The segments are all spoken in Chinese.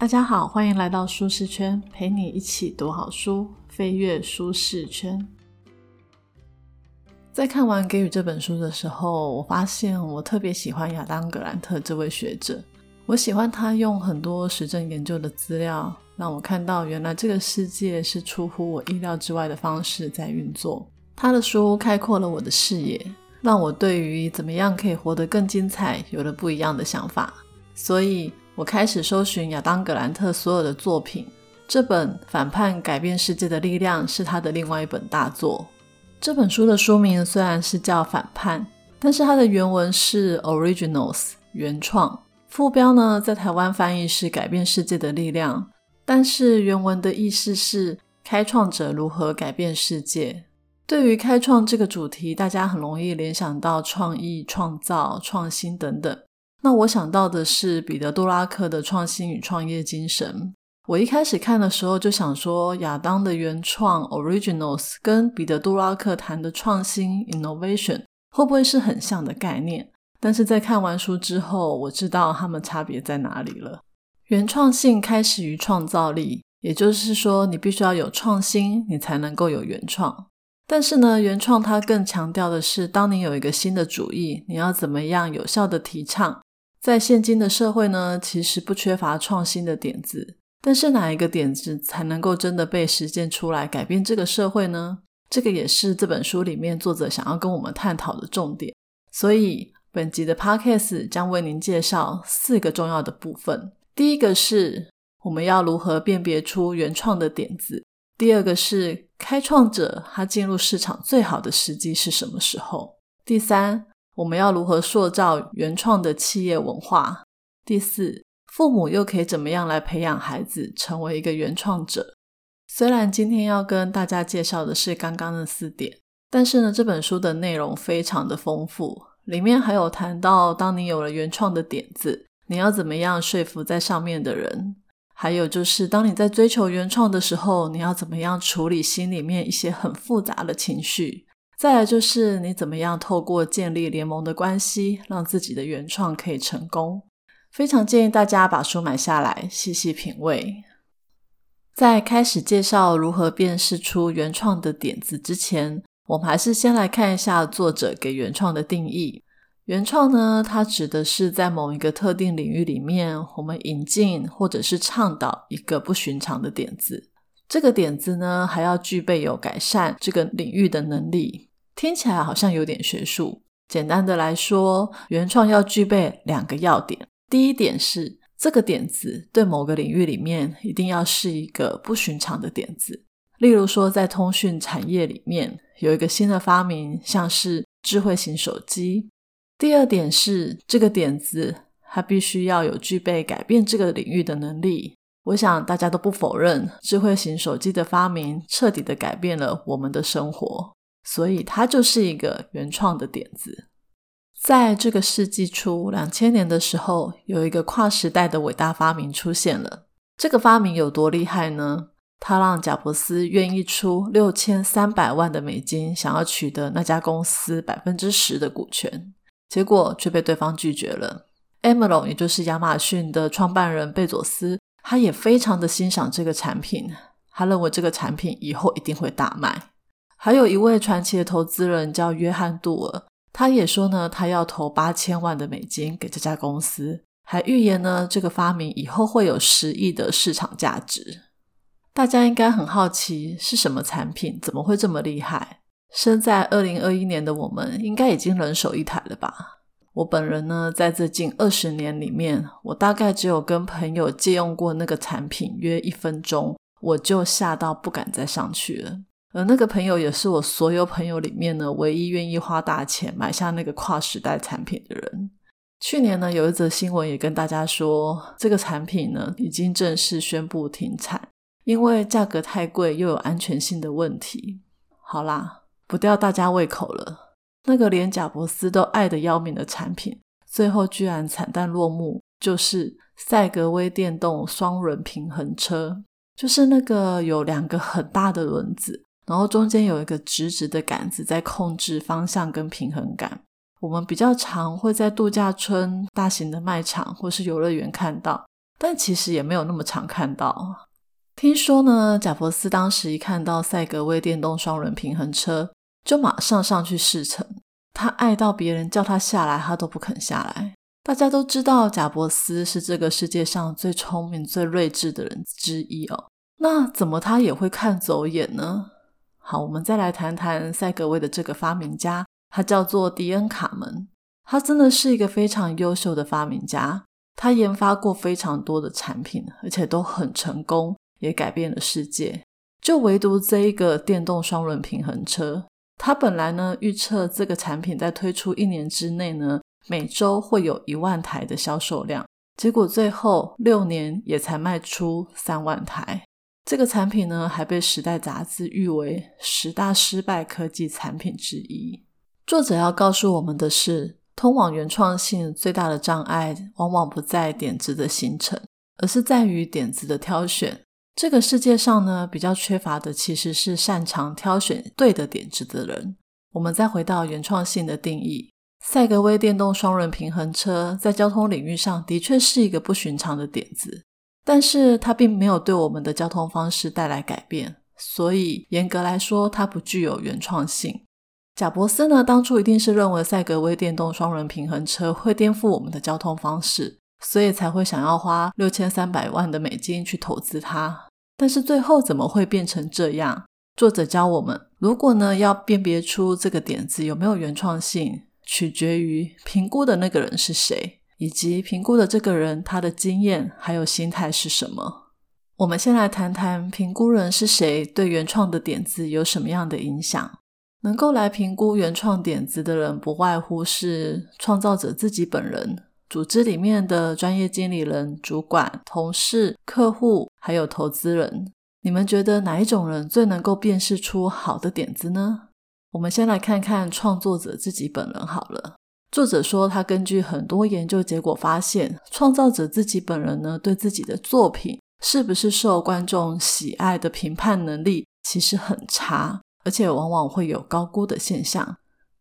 大家好，欢迎来到舒适圈，陪你一起读好书，飞跃舒适圈。在看完《给予》这本书的时候，我发现我特别喜欢亚当·格兰特这位学者。我喜欢他用很多实证研究的资料，让我看到原来这个世界是出乎我意料之外的方式在运作。他的书开阔了我的视野，让我对于怎么样可以活得更精彩有了不一样的想法。所以。我开始搜寻亚当·格兰特所有的作品，这本《反叛改变世界的力量》是他的另外一本大作。这本书的书名虽然是叫《反叛》，但是它的原文是 “Originals” 原创，副标呢在台湾翻译是“改变世界的力量”，但是原文的意思是“开创者如何改变世界”。对于开创这个主题，大家很容易联想到创意、创造、创新等等。那我想到的是彼得·杜拉克的创新与创业精神。我一开始看的时候就想说，亚当的原创 （Originals） 跟彼得·杜拉克谈的创新 （Innovation） 会不会是很像的概念？但是在看完书之后，我知道他们差别在哪里了。原创性开始于创造力，也就是说，你必须要有创新，你才能够有原创。但是呢，原创它更强调的是，当你有一个新的主意，你要怎么样有效的提倡？在现今的社会呢，其实不缺乏创新的点子，但是哪一个点子才能够真的被实践出来，改变这个社会呢？这个也是这本书里面作者想要跟我们探讨的重点。所以，本集的 podcast 将为您介绍四个重要的部分。第一个是我们要如何辨别出原创的点子；第二个是开创者他进入市场最好的时机是什么时候；第三。我们要如何塑造原创的企业文化？第四，父母又可以怎么样来培养孩子成为一个原创者？虽然今天要跟大家介绍的是刚刚的四点，但是呢，这本书的内容非常的丰富，里面还有谈到，当你有了原创的点子，你要怎么样说服在上面的人？还有就是，当你在追求原创的时候，你要怎么样处理心里面一些很复杂的情绪？再来就是你怎么样透过建立联盟的关系，让自己的原创可以成功。非常建议大家把书买下来，细细品味。在开始介绍如何辨识出原创的点子之前，我们还是先来看一下作者给原创的定义。原创呢，它指的是在某一个特定领域里面，我们引进或者是倡导一个不寻常的点子。这个点子呢，还要具备有改善这个领域的能力。听起来好像有点学术。简单的来说，原创要具备两个要点。第一点是，这个点子对某个领域里面一定要是一个不寻常的点子。例如说，在通讯产业里面有一个新的发明，像是智慧型手机。第二点是，这个点子它必须要有具备改变这个领域的能力。我想大家都不否认，智慧型手机的发明彻底的改变了我们的生活。所以它就是一个原创的点子。在这个世纪初，两千年的时候，有一个跨时代的伟大发明出现了。这个发明有多厉害呢？它让贾伯斯愿意出六千三百万的美金，想要取得那家公司百分之十的股权，结果却被对方拒绝了。a m a z 也就是亚马逊的创办人贝佐斯，他也非常的欣赏这个产品，他认为这个产品以后一定会大卖。还有一位传奇的投资人叫约翰·杜尔，他也说呢，他要投八千万的美金给这家公司，还预言呢，这个发明以后会有十亿的市场价值。大家应该很好奇是什么产品，怎么会这么厉害？生在二零二一年的我们，应该已经人手一台了吧？我本人呢，在这近二十年里面，我大概只有跟朋友借用过那个产品约一分钟，我就吓到不敢再上去了。而那个朋友也是我所有朋友里面呢唯一愿意花大钱买下那个跨时代产品的人。去年呢有一则新闻也跟大家说，这个产品呢已经正式宣布停产，因为价格太贵又有安全性的问题。好啦，不吊大家胃口了，那个连贾伯斯都爱得要命的产品，最后居然惨淡落幕，就是赛格威电动双轮平衡车，就是那个有两个很大的轮子。然后中间有一个直直的杆子在控制方向跟平衡感。我们比较常会在度假村、大型的卖场或是游乐园看到，但其实也没有那么常看到。听说呢，贾伯斯当时一看到赛格威电动双轮平衡车，就马上上去试乘。他爱到别人叫他下来，他都不肯下来。大家都知道贾伯斯是这个世界上最聪明、最睿智的人之一哦。那怎么他也会看走眼呢？好，我们再来谈谈赛格威的这个发明家，他叫做迪恩·卡门。他真的是一个非常优秀的发明家，他研发过非常多的产品，而且都很成功，也改变了世界。就唯独这一个电动双轮平衡车，他本来呢预测这个产品在推出一年之内呢。每周会有一万台的销售量，结果最后六年也才卖出三万台。这个产品呢，还被《时代》杂志誉为十大失败科技产品之一。作者要告诉我们的是，通往原创性最大的障碍，往往不在点子的形成，而是在于点子的挑选。这个世界上呢，比较缺乏的其实是擅长挑选对的点子的人。我们再回到原创性的定义。赛格威电动双轮平衡车在交通领域上的确是一个不寻常的点子，但是它并没有对我们的交通方式带来改变，所以严格来说，它不具有原创性。贾伯斯呢，当初一定是认为赛格威电动双轮平衡车会颠覆我们的交通方式，所以才会想要花六千三百万的美金去投资它。但是最后怎么会变成这样？作者教我们，如果呢要辨别出这个点子有没有原创性。取决于评估的那个人是谁，以及评估的这个人他的经验还有心态是什么。我们先来谈谈评估人是谁对原创的点子有什么样的影响。能够来评估原创点子的人，不外乎是创造者自己本人、组织里面的专业经理人、主管、同事、客户，还有投资人。你们觉得哪一种人最能够辨识出好的点子呢？我们先来看看创作者自己本人好了。作者说，他根据很多研究结果发现，创造者自己本人呢，对自己的作品是不是受观众喜爱的评判能力其实很差，而且往往会有高估的现象。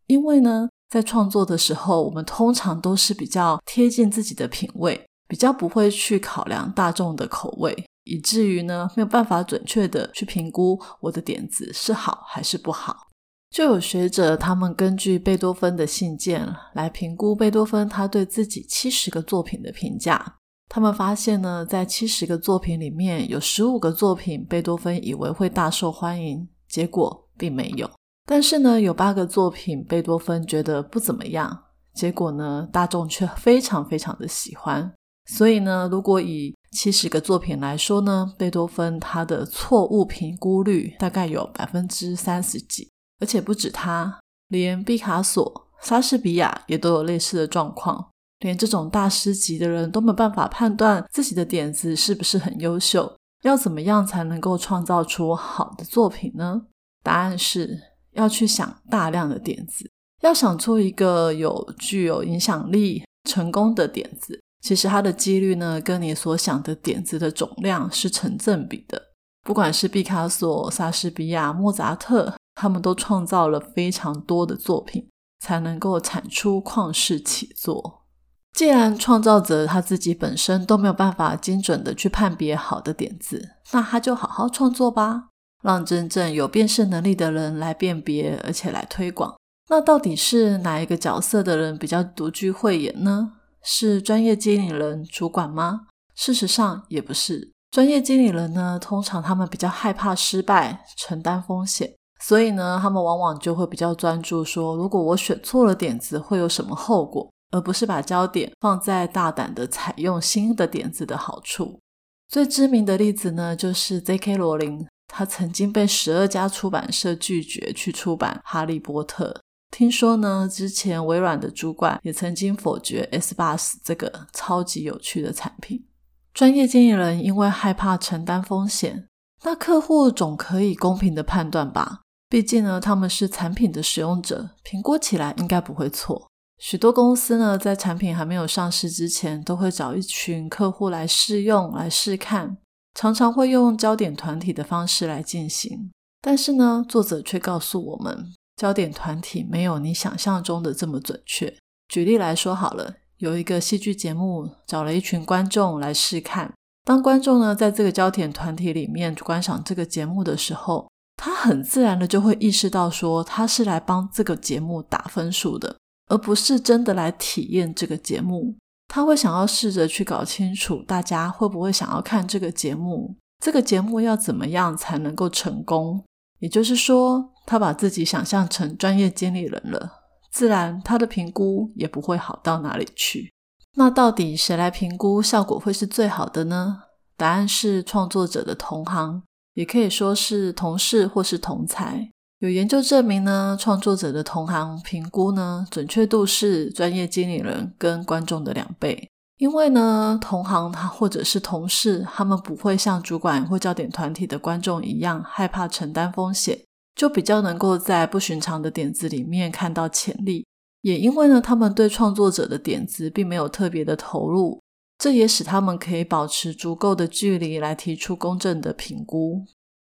因为呢，在创作的时候，我们通常都是比较贴近自己的品味，比较不会去考量大众的口味，以至于呢，没有办法准确的去评估我的点子是好还是不好。就有学者，他们根据贝多芬的信件来评估贝多芬他对自己七十个作品的评价。他们发现呢，在七十个作品里面有十五个作品贝多芬以为会大受欢迎，结果并没有。但是呢，有八个作品贝多芬觉得不怎么样，结果呢，大众却非常非常的喜欢。所以呢，如果以七十个作品来说呢，贝多芬他的错误评估率大概有百分之三十几。而且不止他，连毕卡索、莎士比亚也都有类似的状况。连这种大师级的人都没办法判断自己的点子是不是很优秀，要怎么样才能够创造出好的作品呢？答案是要去想大量的点子，要想出一个有具有影响力、成功的点子。其实它的几率呢，跟你所想的点子的总量是成正比的。不管是毕卡索、莎士比亚、莫扎特。他们都创造了非常多的作品，才能够产出旷世奇作。既然创造者他自己本身都没有办法精准的去判别好的点子，那他就好好创作吧，让真正有辨识能力的人来辨别，而且来推广。那到底是哪一个角色的人比较独具慧眼呢？是专业经理人、主管吗？事实上也不是。专业经理人呢，通常他们比较害怕失败，承担风险。所以呢，他们往往就会比较专注，说如果我选错了点子会有什么后果，而不是把焦点放在大胆的采用新的点子的好处。最知名的例子呢，就是 J.K. 罗琳，他曾经被十二家出版社拒绝去出版《哈利波特》。听说呢，之前微软的主管也曾经否决 S Bus 这个超级有趣的产品。专业经理人因为害怕承担风险，那客户总可以公平的判断吧。毕竟呢，他们是产品的使用者，评估起来应该不会错。许多公司呢，在产品还没有上市之前，都会找一群客户来试用、来试看，常常会用焦点团体的方式来进行。但是呢，作者却告诉我们，焦点团体没有你想象中的这么准确。举例来说好了，有一个戏剧节目，找了一群观众来试看。当观众呢在这个焦点团体里面观赏这个节目的时候，他很自然的就会意识到说，他是来帮这个节目打分数的，而不是真的来体验这个节目。他会想要试着去搞清楚，大家会不会想要看这个节目？这个节目要怎么样才能够成功？也就是说，他把自己想象成专业经理人了，自然他的评估也不会好到哪里去。那到底谁来评估效果会是最好的呢？答案是创作者的同行，也可以说是同事或是同才。有研究证明呢，创作者的同行评估呢，准确度是专业经理人跟观众的两倍。因为呢，同行他或者是同事，他们不会像主管或焦点团体的观众一样害怕承担风险，就比较能够在不寻常的点子里面看到潜力。也因为呢，他们对创作者的点子并没有特别的投入，这也使他们可以保持足够的距离来提出公正的评估。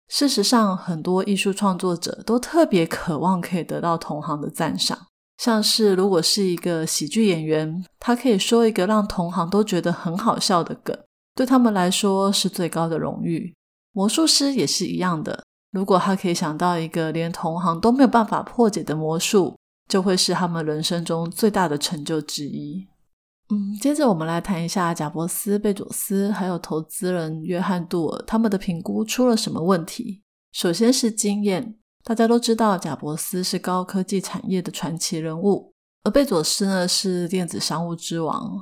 事实上，很多艺术创作者都特别渴望可以得到同行的赞赏。像是如果是一个喜剧演员，他可以说一个让同行都觉得很好笑的梗，对他们来说是最高的荣誉。魔术师也是一样的，如果他可以想到一个连同行都没有办法破解的魔术，就会是他们人生中最大的成就之一。嗯，接着我们来谈一下贾伯斯、贝佐斯还有投资人约翰·杜尔他们的评估出了什么问题。首先是经验，大家都知道贾伯斯是高科技产业的传奇人物，而贝佐斯呢是电子商务之王。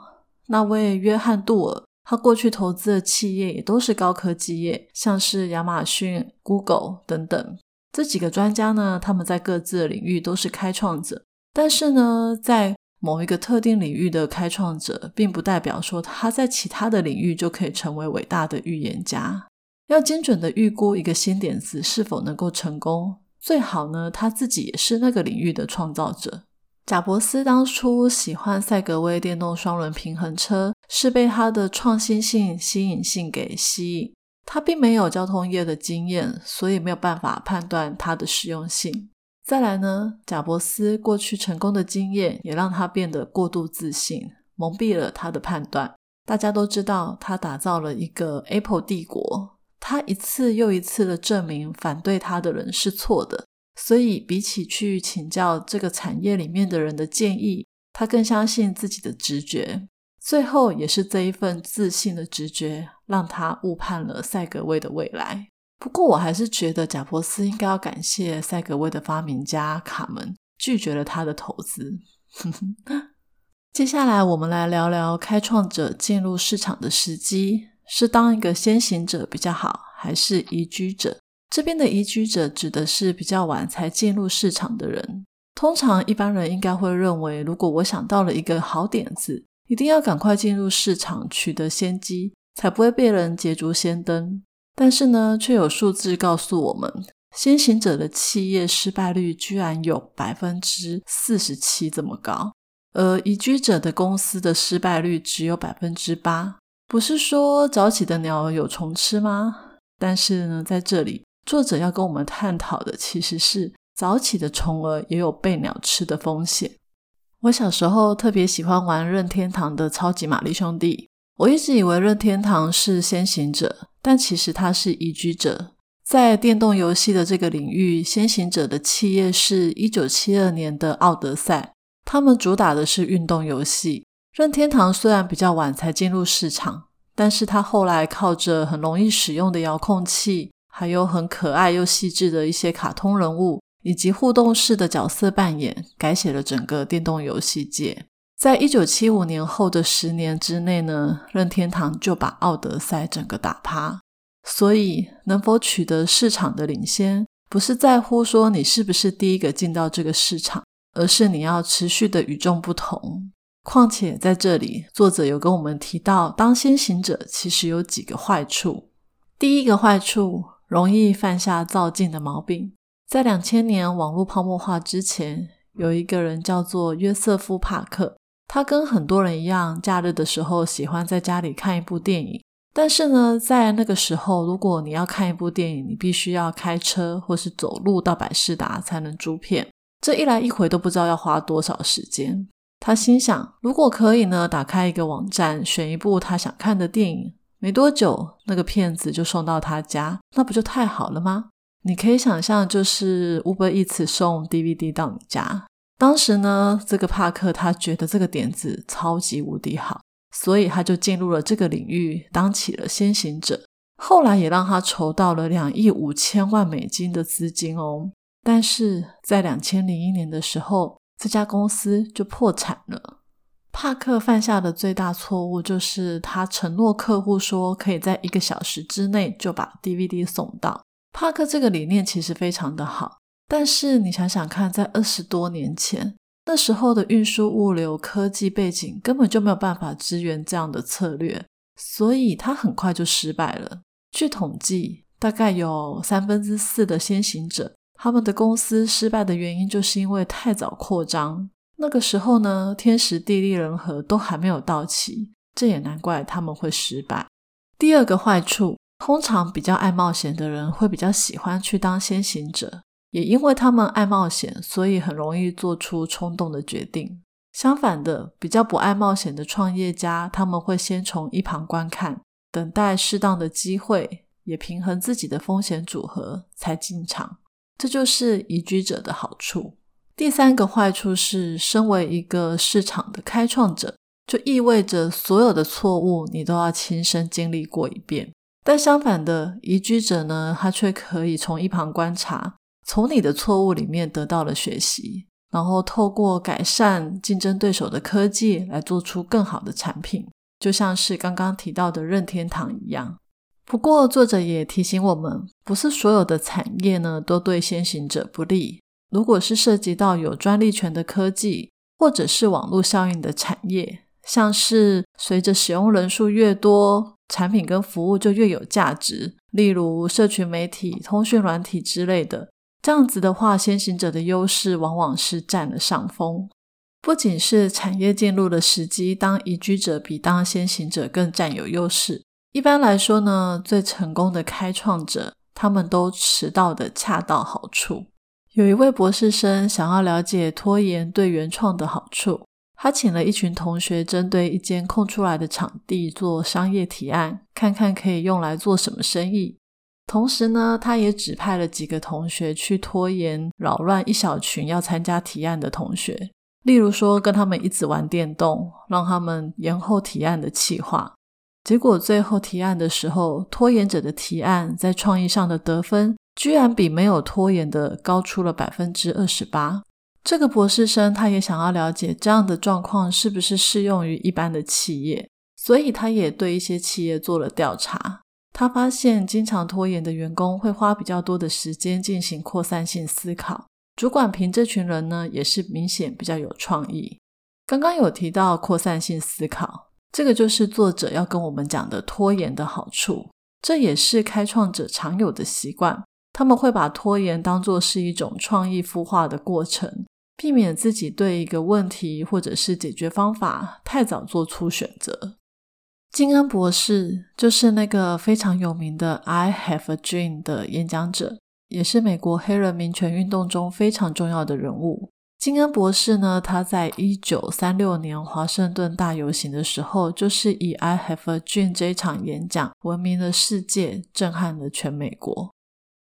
那位约翰·杜尔，他过去投资的企业也都是高科技业，像是亚马逊、Google 等等。这几个专家呢，他们在各自的领域都是开创者，但是呢，在某一个特定领域的开创者，并不代表说他在其他的领域就可以成为伟大的预言家。要精准的预估一个新点子是否能够成功，最好呢他自己也是那个领域的创造者。贾伯斯当初喜欢赛格威电动双轮平衡车，是被他的创新性、新颖性给吸引。他并没有交通业的经验，所以没有办法判断它的实用性。再来呢，贾伯斯过去成功的经验也让他变得过度自信，蒙蔽了他的判断。大家都知道，他打造了一个 Apple 帝国，他一次又一次的证明反对他的人是错的。所以，比起去请教这个产业里面的人的建议，他更相信自己的直觉。最后，也是这一份自信的直觉，让他误判了赛格威的未来。不过，我还是觉得贾伯斯应该要感谢赛格威的发明家卡门拒绝了他的投资。接下来，我们来聊聊开创者进入市场的时机：是当一个先行者比较好，还是移居者？这边的移居者指的是比较晚才进入市场的人。通常，一般人应该会认为，如果我想到了一个好点子，一定要赶快进入市场，取得先机，才不会被人捷足先登。但是呢，却有数字告诉我们，先行者的企业失败率居然有百分之四十七这么高，而移居者的公司的失败率只有百分之八。不是说早起的鸟儿有虫吃吗？但是呢，在这里，作者要跟我们探讨的其实是早起的虫儿也有被鸟吃的风险。我小时候特别喜欢玩任天堂的超级玛丽兄弟。我一直以为任天堂是先行者，但其实它是移居者。在电动游戏的这个领域，先行者的企业是一九七二年的奥德赛，他们主打的是运动游戏。任天堂虽然比较晚才进入市场，但是它后来靠着很容易使用的遥控器，还有很可爱又细致的一些卡通人物，以及互动式的角色扮演，改写了整个电动游戏界。在一九七五年后的十年之内呢，任天堂就把奥德赛整个打趴。所以，能否取得市场的领先，不是在乎说你是不是第一个进到这个市场，而是你要持续的与众不同。况且，在这里，作者有跟我们提到，当先行者其实有几个坏处。第一个坏处，容易犯下造镜的毛病。在两千年网络泡沫化之前，有一个人叫做约瑟夫·帕克。他跟很多人一样，假日的时候喜欢在家里看一部电影。但是呢，在那个时候，如果你要看一部电影，你必须要开车或是走路到百事达才能租片。这一来一回都不知道要花多少时间。他心想，如果可以呢，打开一个网站，选一部他想看的电影，没多久，那个片子就送到他家，那不就太好了吗？你可以想象，就是 Uber Eats 送 DVD 到你家。当时呢，这个帕克他觉得这个点子超级无敌好，所以他就进入了这个领域，当起了先行者。后来也让他筹到了两亿五千万美金的资金哦。但是在两千零一年的时候，这家公司就破产了。帕克犯下的最大错误就是他承诺客户说可以在一个小时之内就把 DVD 送到。帕克这个理念其实非常的好，但是你想想看，在二十多年前，那时候的运输物流科技背景根本就没有办法支援这样的策略，所以他很快就失败了。据统计，大概有三分之四的先行者，他们的公司失败的原因就是因为太早扩张。那个时候呢，天时地利人和都还没有到齐，这也难怪他们会失败。第二个坏处，通常比较爱冒险的人会比较喜欢去当先行者，也因为他们爱冒险，所以很容易做出冲动的决定。相反的，比较不爱冒险的创业家，他们会先从一旁观看。等待适当的机会，也平衡自己的风险组合才进场，这就是移居者的好处。第三个坏处是，身为一个市场的开创者，就意味着所有的错误你都要亲身经历过一遍。但相反的，移居者呢，他却可以从一旁观察，从你的错误里面得到了学习，然后透过改善竞争对手的科技来做出更好的产品。就像是刚刚提到的任天堂一样，不过作者也提醒我们，不是所有的产业呢都对先行者不利。如果是涉及到有专利权的科技，或者是网络效应的产业，像是随着使用人数越多，产品跟服务就越有价值，例如社群媒体、通讯软体之类的，这样子的话，先行者的优势往往是占了上风。不仅是产业进入的时机，当移居者比当先行者更占有优势。一般来说呢，最成功的开创者，他们都迟到的恰到好处。有一位博士生想要了解拖延对原创的好处，他请了一群同学针对一间空出来的场地做商业提案，看看可以用来做什么生意。同时呢，他也指派了几个同学去拖延扰乱一小群要参加提案的同学。例如说，跟他们一直玩电动，让他们延后提案的企划，结果最后提案的时候，拖延者的提案在创意上的得分，居然比没有拖延的高出了百分之二十八。这个博士生他也想要了解这样的状况是不是适用于一般的企业，所以他也对一些企业做了调查。他发现，经常拖延的员工会花比较多的时间进行扩散性思考。主管凭这群人呢，也是明显比较有创意。刚刚有提到扩散性思考，这个就是作者要跟我们讲的拖延的好处。这也是开创者常有的习惯，他们会把拖延当作是一种创意孵化的过程，避免自己对一个问题或者是解决方法太早做出选择。金恩博士就是那个非常有名的 “I have a dream” 的演讲者。也是美国黑人民权运动中非常重要的人物。金恩博士呢，他在一九三六年华盛顿大游行的时候，就是以 "I have a dream" 这一场演讲闻名了世界，震撼了全美国。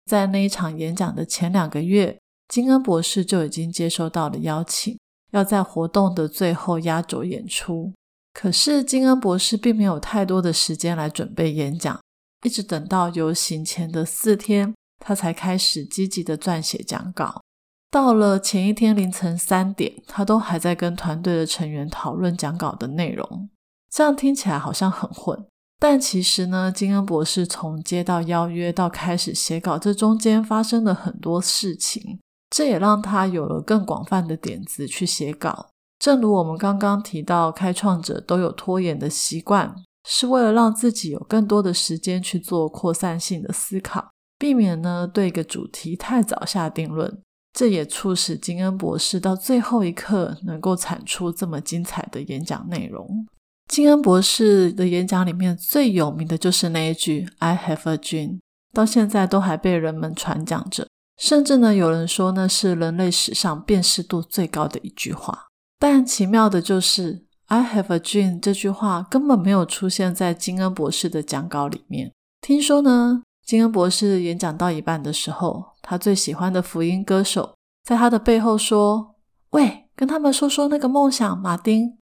在那一场演讲的前两个月，金恩博士就已经接收到了邀请，要在活动的最后压轴演出。可是金恩博士并没有太多的时间来准备演讲，一直等到游行前的四天。他才开始积极的撰写讲稿。到了前一天凌晨三点，他都还在跟团队的成员讨论讲稿的内容。这样听起来好像很混，但其实呢，金恩博士从接到邀约到开始写稿，这中间发生了很多事情，这也让他有了更广泛的点子去写稿。正如我们刚刚提到，开创者都有拖延的习惯，是为了让自己有更多的时间去做扩散性的思考。避免呢对一个主题太早下定论，这也促使金恩博士到最后一刻能够产出这么精彩的演讲内容。金恩博士的演讲里面最有名的就是那一句 “I have a dream”，到现在都还被人们传讲着，甚至呢有人说那是人类史上辨识度最高的一句话。但奇妙的就是，“I have a dream” 这句话根本没有出现在金恩博士的讲稿里面。听说呢，金恩博士演讲到一半的时候，他最喜欢的福音歌手在他的背后说：“喂，跟他们说说那个梦想。”马丁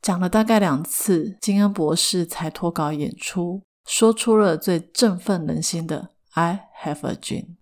讲了大概两次，金恩博士才脱稿演出，说出了最振奋人心的。I have a dream。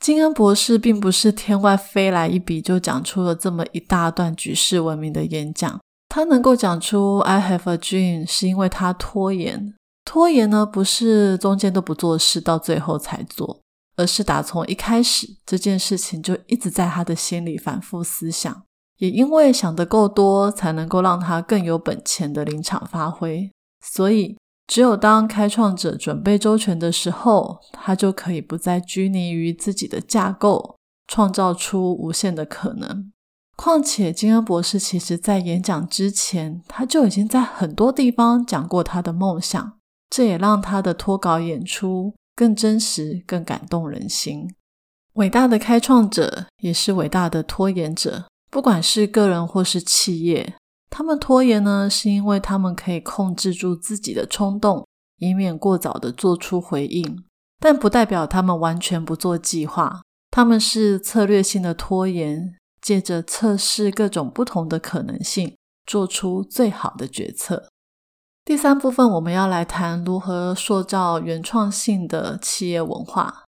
金恩博士并不是天外飞来一笔就讲出了这么一大段举世闻名的演讲。他能够讲出 I have a dream，是因为他拖延。拖延呢，不是中间都不做事，到最后才做，而是打从一开始这件事情就一直在他的心里反复思想。也因为想得够多，才能够让他更有本钱的临场发挥。所以。只有当开创者准备周全的时候，他就可以不再拘泥于自己的架构，创造出无限的可能。况且，金恩博士其实在演讲之前，他就已经在很多地方讲过他的梦想，这也让他的脱稿演出更真实、更感动人心。伟大的开创者也是伟大的拖延者，不管是个人或是企业。他们拖延呢，是因为他们可以控制住自己的冲动，以免过早的做出回应。但不代表他们完全不做计划。他们是策略性的拖延，借着测试各种不同的可能性，做出最好的决策。第三部分，我们要来谈如何塑造原创性的企业文化。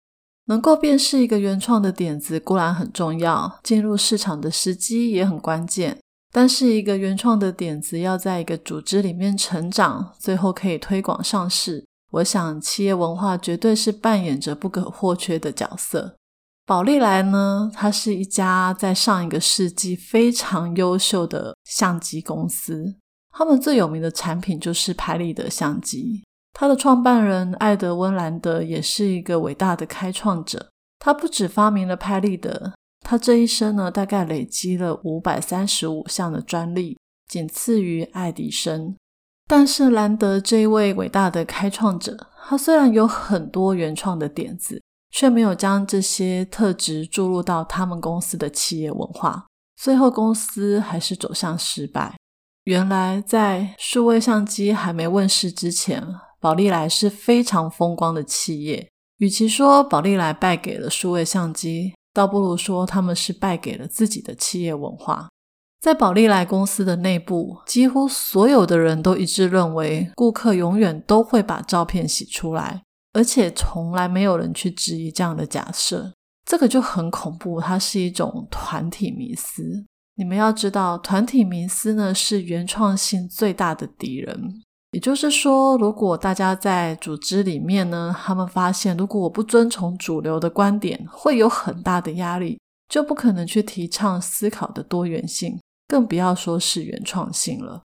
能够辨识一个原创的点子固然很重要，进入市场的时机也很关键。但是，一个原创的点子要在一个组织里面成长，最后可以推广上市，我想企业文化绝对是扮演着不可或缺的角色。宝利来呢，它是一家在上一个世纪非常优秀的相机公司，他们最有名的产品就是拍立得相机。它的创办人艾德温兰德也是一个伟大的开创者，他不止发明了拍立得。他这一生呢，大概累积了五百三十五项的专利，仅次于爱迪生。但是兰德这一位伟大的开创者，他虽然有很多原创的点子，却没有将这些特质注入到他们公司的企业文化，最后公司还是走向失败。原来在数位相机还没问世之前，宝丽来是非常风光的企业。与其说宝丽来败给了数位相机，倒不如说，他们是败给了自己的企业文化。在宝丽来公司的内部，几乎所有的人都一致认为，顾客永远都会把照片洗出来，而且从来没有人去质疑这样的假设。这个就很恐怖，它是一种团体迷思。你们要知道，团体迷思呢，是原创性最大的敌人。也就是说，如果大家在组织里面呢，他们发现如果我不遵从主流的观点，会有很大的压力，就不可能去提倡思考的多元性，更不要说是原创性了。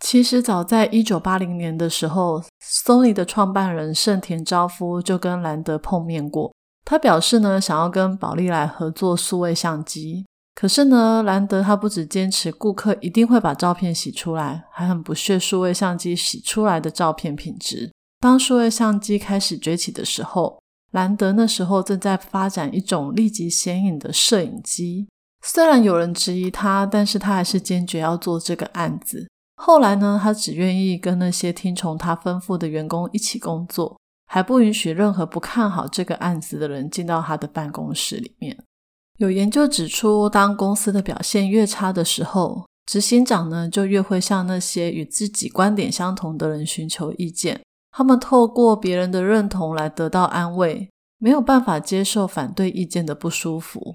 其实早在一九八零年的时候，Sony 的创办人盛田昭夫就跟兰德碰面过，他表示呢，想要跟宝丽来合作数位相机。可是呢，兰德他不只坚持顾客一定会把照片洗出来，还很不屑数位相机洗出来的照片品质。当数位相机开始崛起的时候，兰德那时候正在发展一种立即显影的摄影机。虽然有人质疑他，但是他还是坚决要做这个案子。后来呢，他只愿意跟那些听从他吩咐的员工一起工作，还不允许任何不看好这个案子的人进到他的办公室里面。有研究指出，当公司的表现越差的时候，执行长呢就越会向那些与自己观点相同的人寻求意见。他们透过别人的认同来得到安慰，没有办法接受反对意见的不舒服。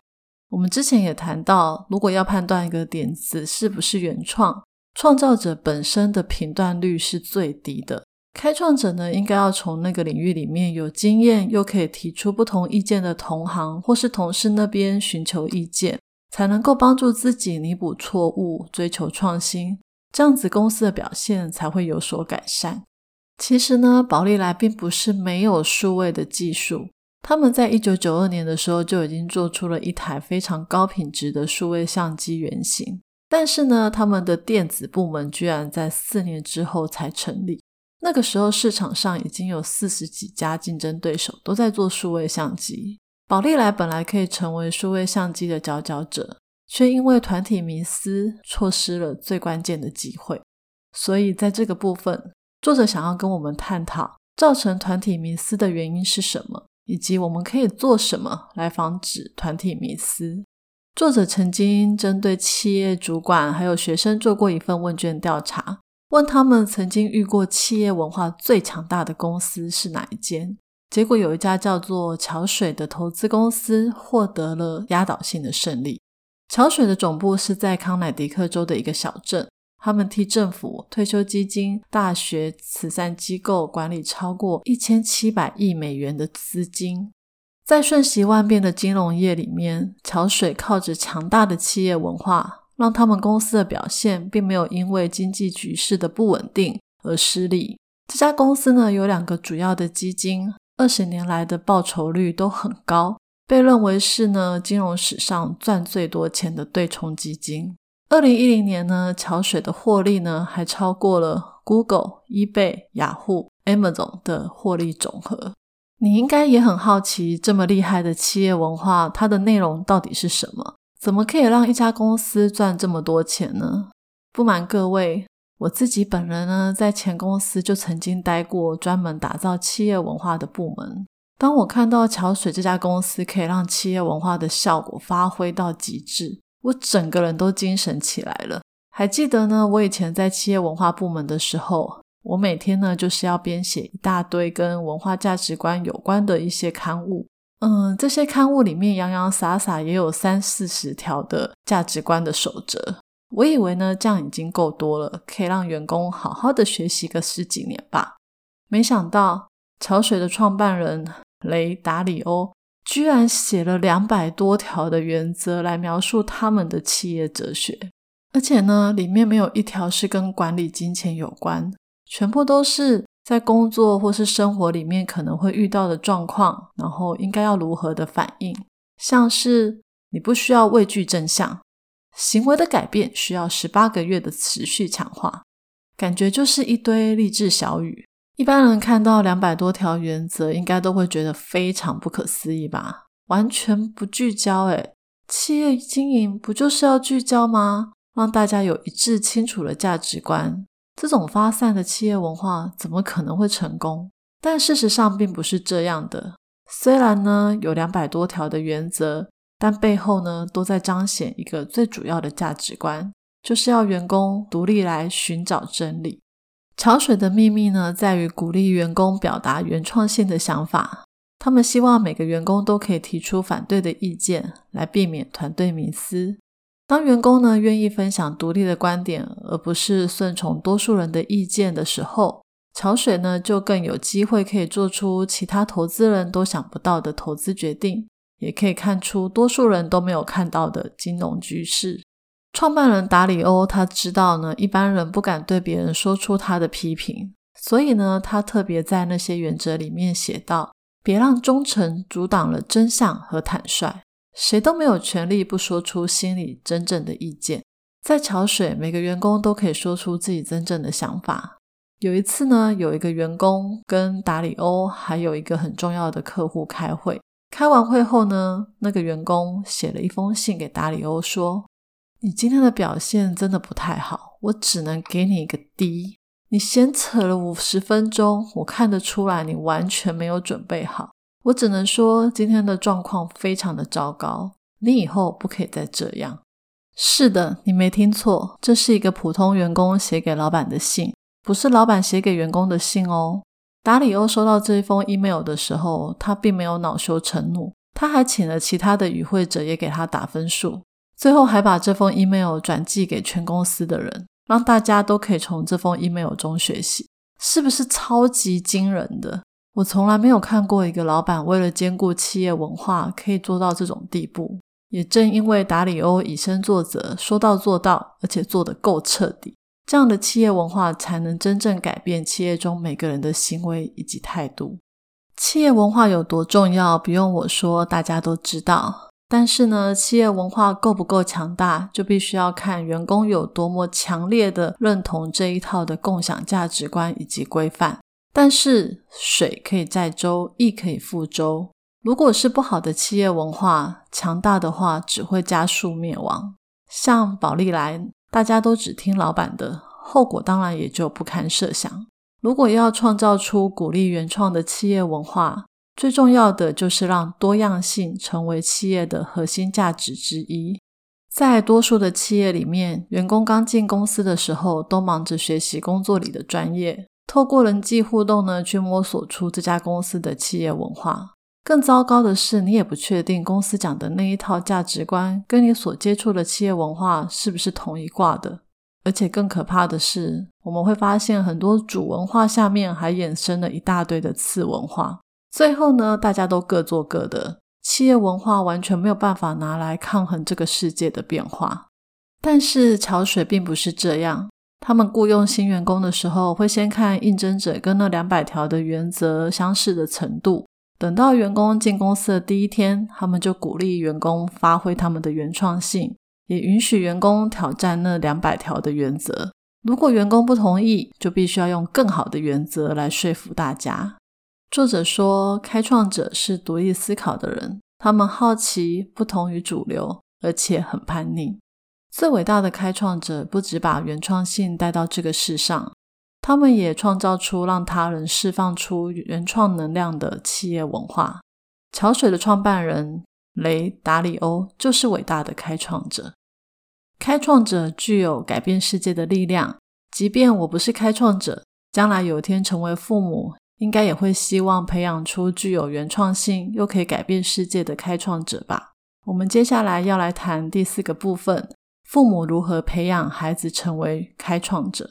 我们之前也谈到，如果要判断一个点子是不是原创，创造者本身的评断率是最低的。开创者呢，应该要从那个领域里面有经验，又可以提出不同意见的同行或是同事那边寻求意见，才能够帮助自己弥补错误，追求创新，这样子公司的表现才会有所改善。其实呢，宝利来并不是没有数位的技术，他们在一九九二年的时候就已经做出了一台非常高品质的数位相机原型，但是呢，他们的电子部门居然在四年之后才成立。那个时候，市场上已经有四十几家竞争对手都在做数位相机。宝丽来本来可以成为数位相机的佼佼者，却因为团体迷思错失了最关键的机会。所以在这个部分，作者想要跟我们探讨造成团体迷思的原因是什么，以及我们可以做什么来防止团体迷思。作者曾经针对企业主管还有学生做过一份问卷调查，问他们曾经遇过企业文化最强大的公司是哪一间？结果有一家叫做桥水的投资公司获得了压倒性的胜利。桥水的总部是在康乃狄克州的一个小镇，他们替政府、退休基金、大学、慈善机构管理超过一千七百亿美元的资金。在瞬息万变的金融业里面，桥水靠着强大的企业文化，让他们公司的表现并没有因为经济局势的不稳定而失利。这家公司呢，有两个主要的基金，二十年来的报酬率都很高，被认为是呢金融史上赚最多钱的对冲基金。二零一零年呢，桥水的获利呢还超过了 Google、eBay、雅虎、Amazon 的获利总和。你应该也很好奇，这么厉害的企业文化，它的内容到底是什么？怎么可以让一家公司赚这么多钱呢？不瞒各位，我自己本人呢，在前公司就曾经待过专门打造企业文化的部门。当我看到桥水这家公司可以让企业文化的效果发挥到极致，我整个人都精神起来了。还记得呢，我以前在企业文化部门的时候。我每天呢，就是要编写一大堆跟文化价值观有关的一些刊物。嗯，这些刊物里面洋洋洒洒也有三四十条的价值观的守则。我以为呢，这样已经够多了，可以让员工好好的学习个十几年吧。没想到，潮水的创办人雷达里欧居然写了两百多条的原则来描述他们的企业哲学，而且呢，里面没有一条是跟管理金钱有关。全部都是在工作或是生活里面可能会遇到的状况，然后应该要如何的反应。像是你不需要畏惧真相，行为的改变需要十八个月的持续强化，感觉就是一堆励志小语。一般人看到两百多条原则，应该都会觉得非常不可思议吧？完全不聚焦，诶企业经营不就是要聚焦吗？让大家有一致清楚的价值观。这种发散的企业文化怎么可能会成功？但事实上并不是这样的。虽然呢有两百多条的原则，但背后呢都在彰显一个最主要的价值观，就是要员工独立来寻找真理。潮水的秘密呢在于鼓励员工表达原创性的想法。他们希望每个员工都可以提出反对的意见，来避免团队迷思。当员工呢愿意分享独立的观点，而不是顺从多数人的意见的时候，潮水呢就更有机会可以做出其他投资人都想不到的投资决定，也可以看出多数人都没有看到的金融局势。创办人达里欧他知道呢，一般人不敢对别人说出他的批评，所以呢，他特别在那些原则里面写道：别让忠诚阻挡了真相和坦率。谁都没有权利不说出心里真正的意见。在桥水，每个员工都可以说出自己真正的想法。有一次呢，有一个员工跟达里欧还有一个很重要的客户开会。开完会后呢，那个员工写了一封信给达里欧，说：“你今天的表现真的不太好，我只能给你一个 D。你闲扯了五十分钟，我看得出来你完全没有准备好。”我只能说，今天的状况非常的糟糕。你以后不可以再这样。是的，你没听错，这是一个普通员工写给老板的信，不是老板写给员工的信哦。达里欧收到这一封 email 的时候，他并没有恼羞成怒，他还请了其他的与会者也给他打分数，最后还把这封 email 转寄给全公司的人，让大家都可以从这封 email 中学习，是不是超级惊人的？我从来没有看过一个老板为了兼顾企业文化可以做到这种地步。也正因为达里欧以身作则，说到做到，而且做得够彻底，这样的企业文化才能真正改变企业中每个人的行为以及态度。企业文化有多重要，不用我说，大家都知道。但是呢，企业文化够不够强大，就必须要看员工有多么强烈的认同这一套的共享价值观以及规范。但是水可以载舟，亦可以覆舟。如果是不好的企业文化，强大的话只会加速灭亡。像宝利来，大家都只听老板的，后果当然也就不堪设想。如果要创造出鼓励原创的企业文化，最重要的就是让多样性成为企业的核心价值之一。在多数的企业里面，员工刚进公司的时候都忙着学习工作里的专业，透过人际互动呢，去摸索出这家公司的企业文化。更糟糕的是，你也不确定公司讲的那一套价值观跟你所接触的企业文化是不是同一挂的。而且更可怕的是，我们会发现很多主文化下面还衍生了一大堆的次文化。最后呢，大家都各做各的，企业文化完全没有办法拿来抗衡这个世界的变化。但是桥水并不是这样，他们雇佣新员工的时候，会先看应征者跟那两百条的原则相似的程度。等到员工进公司的第一天，他们就鼓励员工发挥他们的原创性。也允许员工挑战那两百条的原则。如果员工不同意，就必须要用更好的原则来说服大家。作者说，开创者是独立思考的人，他们好奇，不同于主流，而且很叛逆。最伟大的开创者不只把原创性带到这个世上，他们也创造出让他人释放出原创能量的企业文化。桥水的创办人。雷达里欧就是伟大的开创者。开创者具有改变世界的力量。即便我不是开创者，将来有一天成为父母，应该也会希望培养出具有原创性又可以改变世界的开创者吧。我们接下来要来谈第四个部分：父母如何培养孩子成为开创者。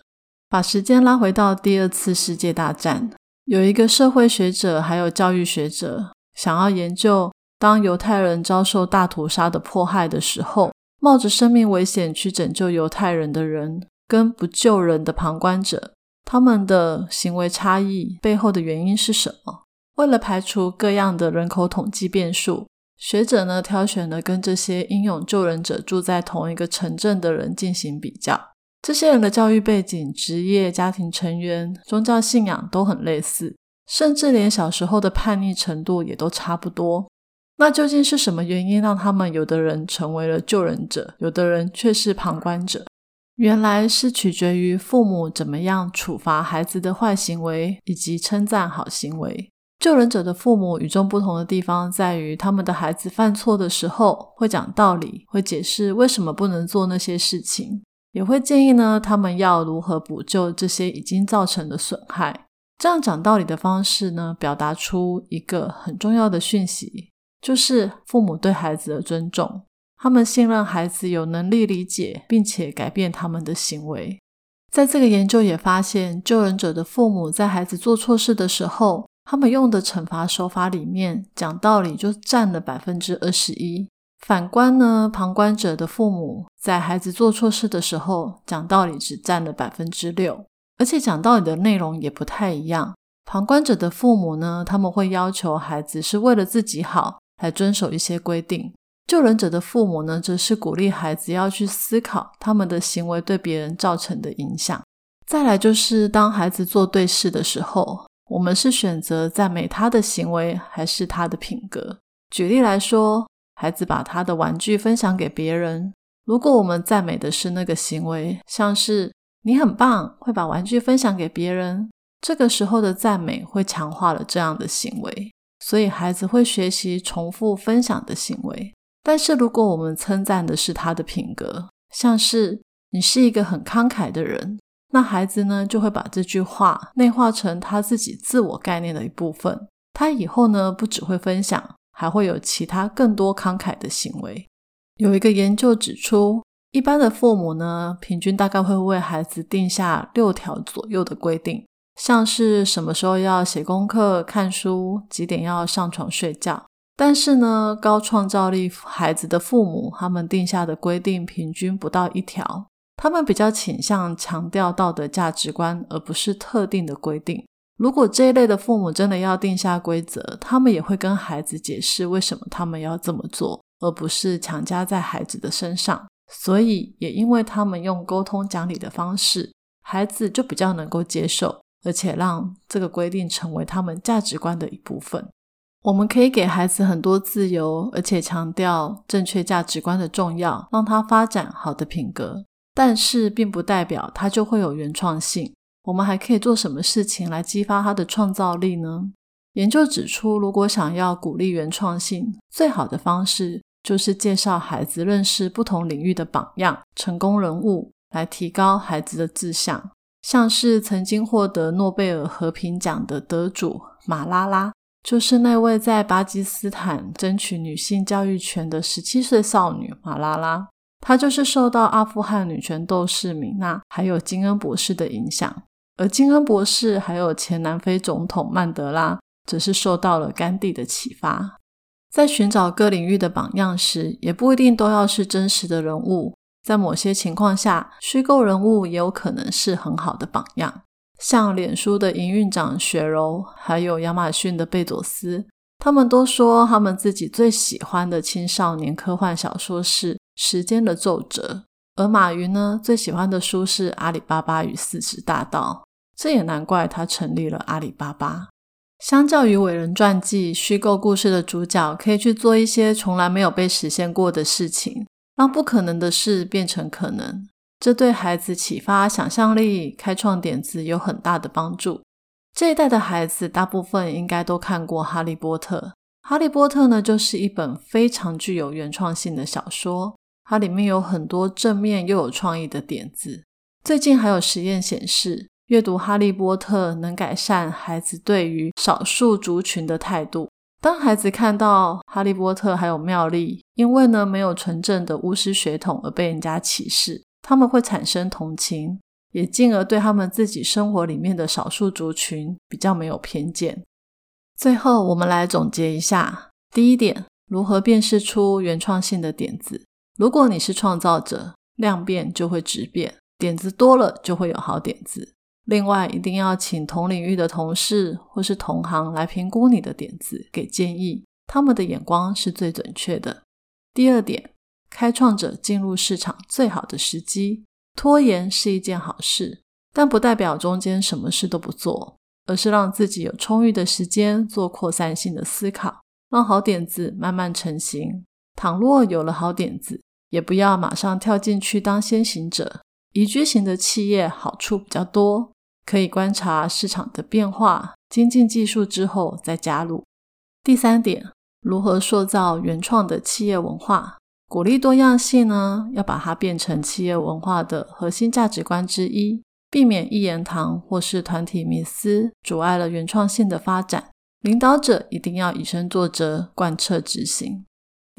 把时间拉回到第二次世界大战，有一个社会学者还有教育学者想要研究。当犹太人遭受大屠杀的迫害的时候，冒着生命危险去拯救犹太人的人，跟不救人的旁观者，他们的行为差异背后的原因是什么？为了排除各样的人口统计变数，学者呢挑选了跟这些英勇救人者住在同一个城镇的人进行比较。这些人的教育背景、职业、家庭成员、宗教信仰都很类似，甚至连小时候的叛逆程度也都差不多。那究竟是什么原因让他们有的人成为了救人者，有的人却是旁观者？原来是取决于父母怎么样处罚孩子的坏行为，以及称赞好行为。救人者的父母与众不同的地方在于，他们的孩子犯错的时候会讲道理，会解释为什么不能做那些事情，也会建议呢他们要如何补救这些已经造成的损害。这样讲道理的方式呢，表达出一个很重要的讯息。就是父母对孩子的尊重，他们信任孩子有能力理解并且改变他们的行为。在这个研究也发现，救人者的父母在孩子做错事的时候，他们用的惩罚手法里面讲道理就占了百分之二十一。反观呢，旁观者的父母在孩子做错事的时候，讲道理只占了百分之六，而且讲道理的内容也不太一样。旁观者的父母呢，他们会要求孩子是为了自己好。来遵守一些规定。救人者的父母呢，则是鼓励孩子要去思考他们的行为对别人造成的影响。再来就是，当孩子做对事的时候，我们是选择赞美他的行为，还是他的品格？举例来说，孩子把他的玩具分享给别人，如果我们赞美的是那个行为，像是你很棒，会把玩具分享给别人，这个时候的赞美会强化了这样的行为。所以孩子会学习重复分享的行为，但是如果我们称赞的是他的品格，像是你是一个很慷慨的人，那孩子呢就会把这句话内化成他自己自我概念的一部分。他以后呢不只会分享，还会有其他更多慷慨的行为。有一个研究指出，一般的父母呢，平均大概会为孩子定下六条左右的规定。像是什么时候要写功课、看书，几点要上床睡觉。但是呢，高创造力孩子的父母，他们定下的规定平均不到一条。他们比较倾向强调道德价值观，而不是特定的规定。如果这一类的父母真的要定下规则，他们也会跟孩子解释为什么他们要这么做，而不是强加在孩子的身上。所以，也因为他们用沟通讲理的方式，孩子就比较能够接受。而且让这个规定成为他们价值观的一部分。我们可以给孩子很多自由，而且强调正确价值观的重要，让他发展好的品格。但是，并不代表他就会有原创性。我们还可以做什么事情来激发他的创造力呢？研究指出，如果想要鼓励原创性，最好的方式就是介绍孩子认识不同领域的榜样、成功人物，来提高孩子的志向。像是曾经获得诺贝尔和平奖的得主马拉拉，就是那位在巴基斯坦争取女性教育权的十七岁少女马拉拉。她就是受到阿富汗女权斗士米娜还有金恩博士的影响。而金恩博士还有前南非总统曼德拉，则是受到了甘地的启发。在寻找各领域的榜样时，也不一定都要是真实的人物，在某些情况下，虚构人物也有可能是很好的榜样。像脸书的营运长雪柔，还有亚马逊的贝佐斯，他们都说他们自己最喜欢的青少年科幻小说是《时间的奏折》。而马云呢，最喜欢的书是《阿里巴巴与四十大盗》，这也难怪他成立了阿里巴巴。相较于伟人传记，虚构故事的主角可以去做一些从来没有被实现过的事情，让不可能的事变成可能。这对孩子启发想象力、开创点子有很大的帮助。这一代的孩子大部分应该都看过《哈利波特》。《哈利波特》呢，就是一本非常具有原创性的小说。它里面有很多正面又有创意的点子。最近还有实验显示，阅读《哈利波特》能改善孩子对于少数族群的态度。当孩子看到哈利波特还有妙丽因为呢没有纯正的巫师血统而被人家歧视，他们会产生同情，也进而对他们自己生活里面的少数族群比较没有偏见。最后，我们来总结一下：第一点，如何辨识出原创性的点子？如果你是创造者，量变就会质变，点子多了就会有好点子。另外，一定要请同领域的同事或是同行来评估你的点子，给建议，他们的眼光是最准确的。第二点，开创者进入市场最好的时机，拖延是一件好事，但不代表中间什么事都不做，而是让自己有充裕的时间做扩散性的思考，让好点子慢慢成型。倘若有了好点子，也不要马上跳进去当先行者。宜居型的企业好处比较多，可以观察市场的变化，精进技术之后再加入。第三点，如何塑造原创的企业文化？鼓励多样性呢？要把它变成企业文化的核心价值观之一，避免一言堂或是团体迷思，阻碍了原创性的发展。领导者一定要以身作则，贯彻执行。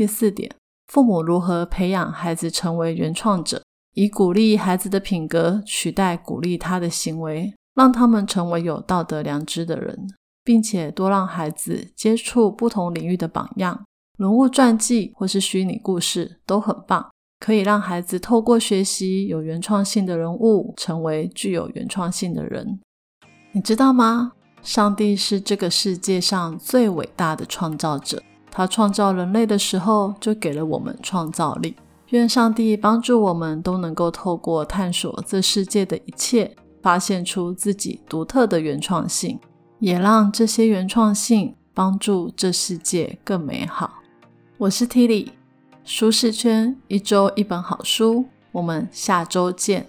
第四点，父母如何培养孩子成为原创者，以鼓励孩子的品格取代鼓励他的行为，让他们成为有道德良知的人，并且多让孩子接触不同领域的榜样，人物传记或是虚拟故事都很棒，可以让孩子透过学习有原创性的人物，成为具有原创性的人。你知道吗？上帝是这个世界上最伟大的创造者。他创造人类的时候，就给了我们创造力。愿上帝帮助我们都能够透过探索这世界的一切，发现出自己独特的原创性，也让这些原创性帮助这世界更美好。我是 Tilly，舒适圈一周一本好书，我们下周见。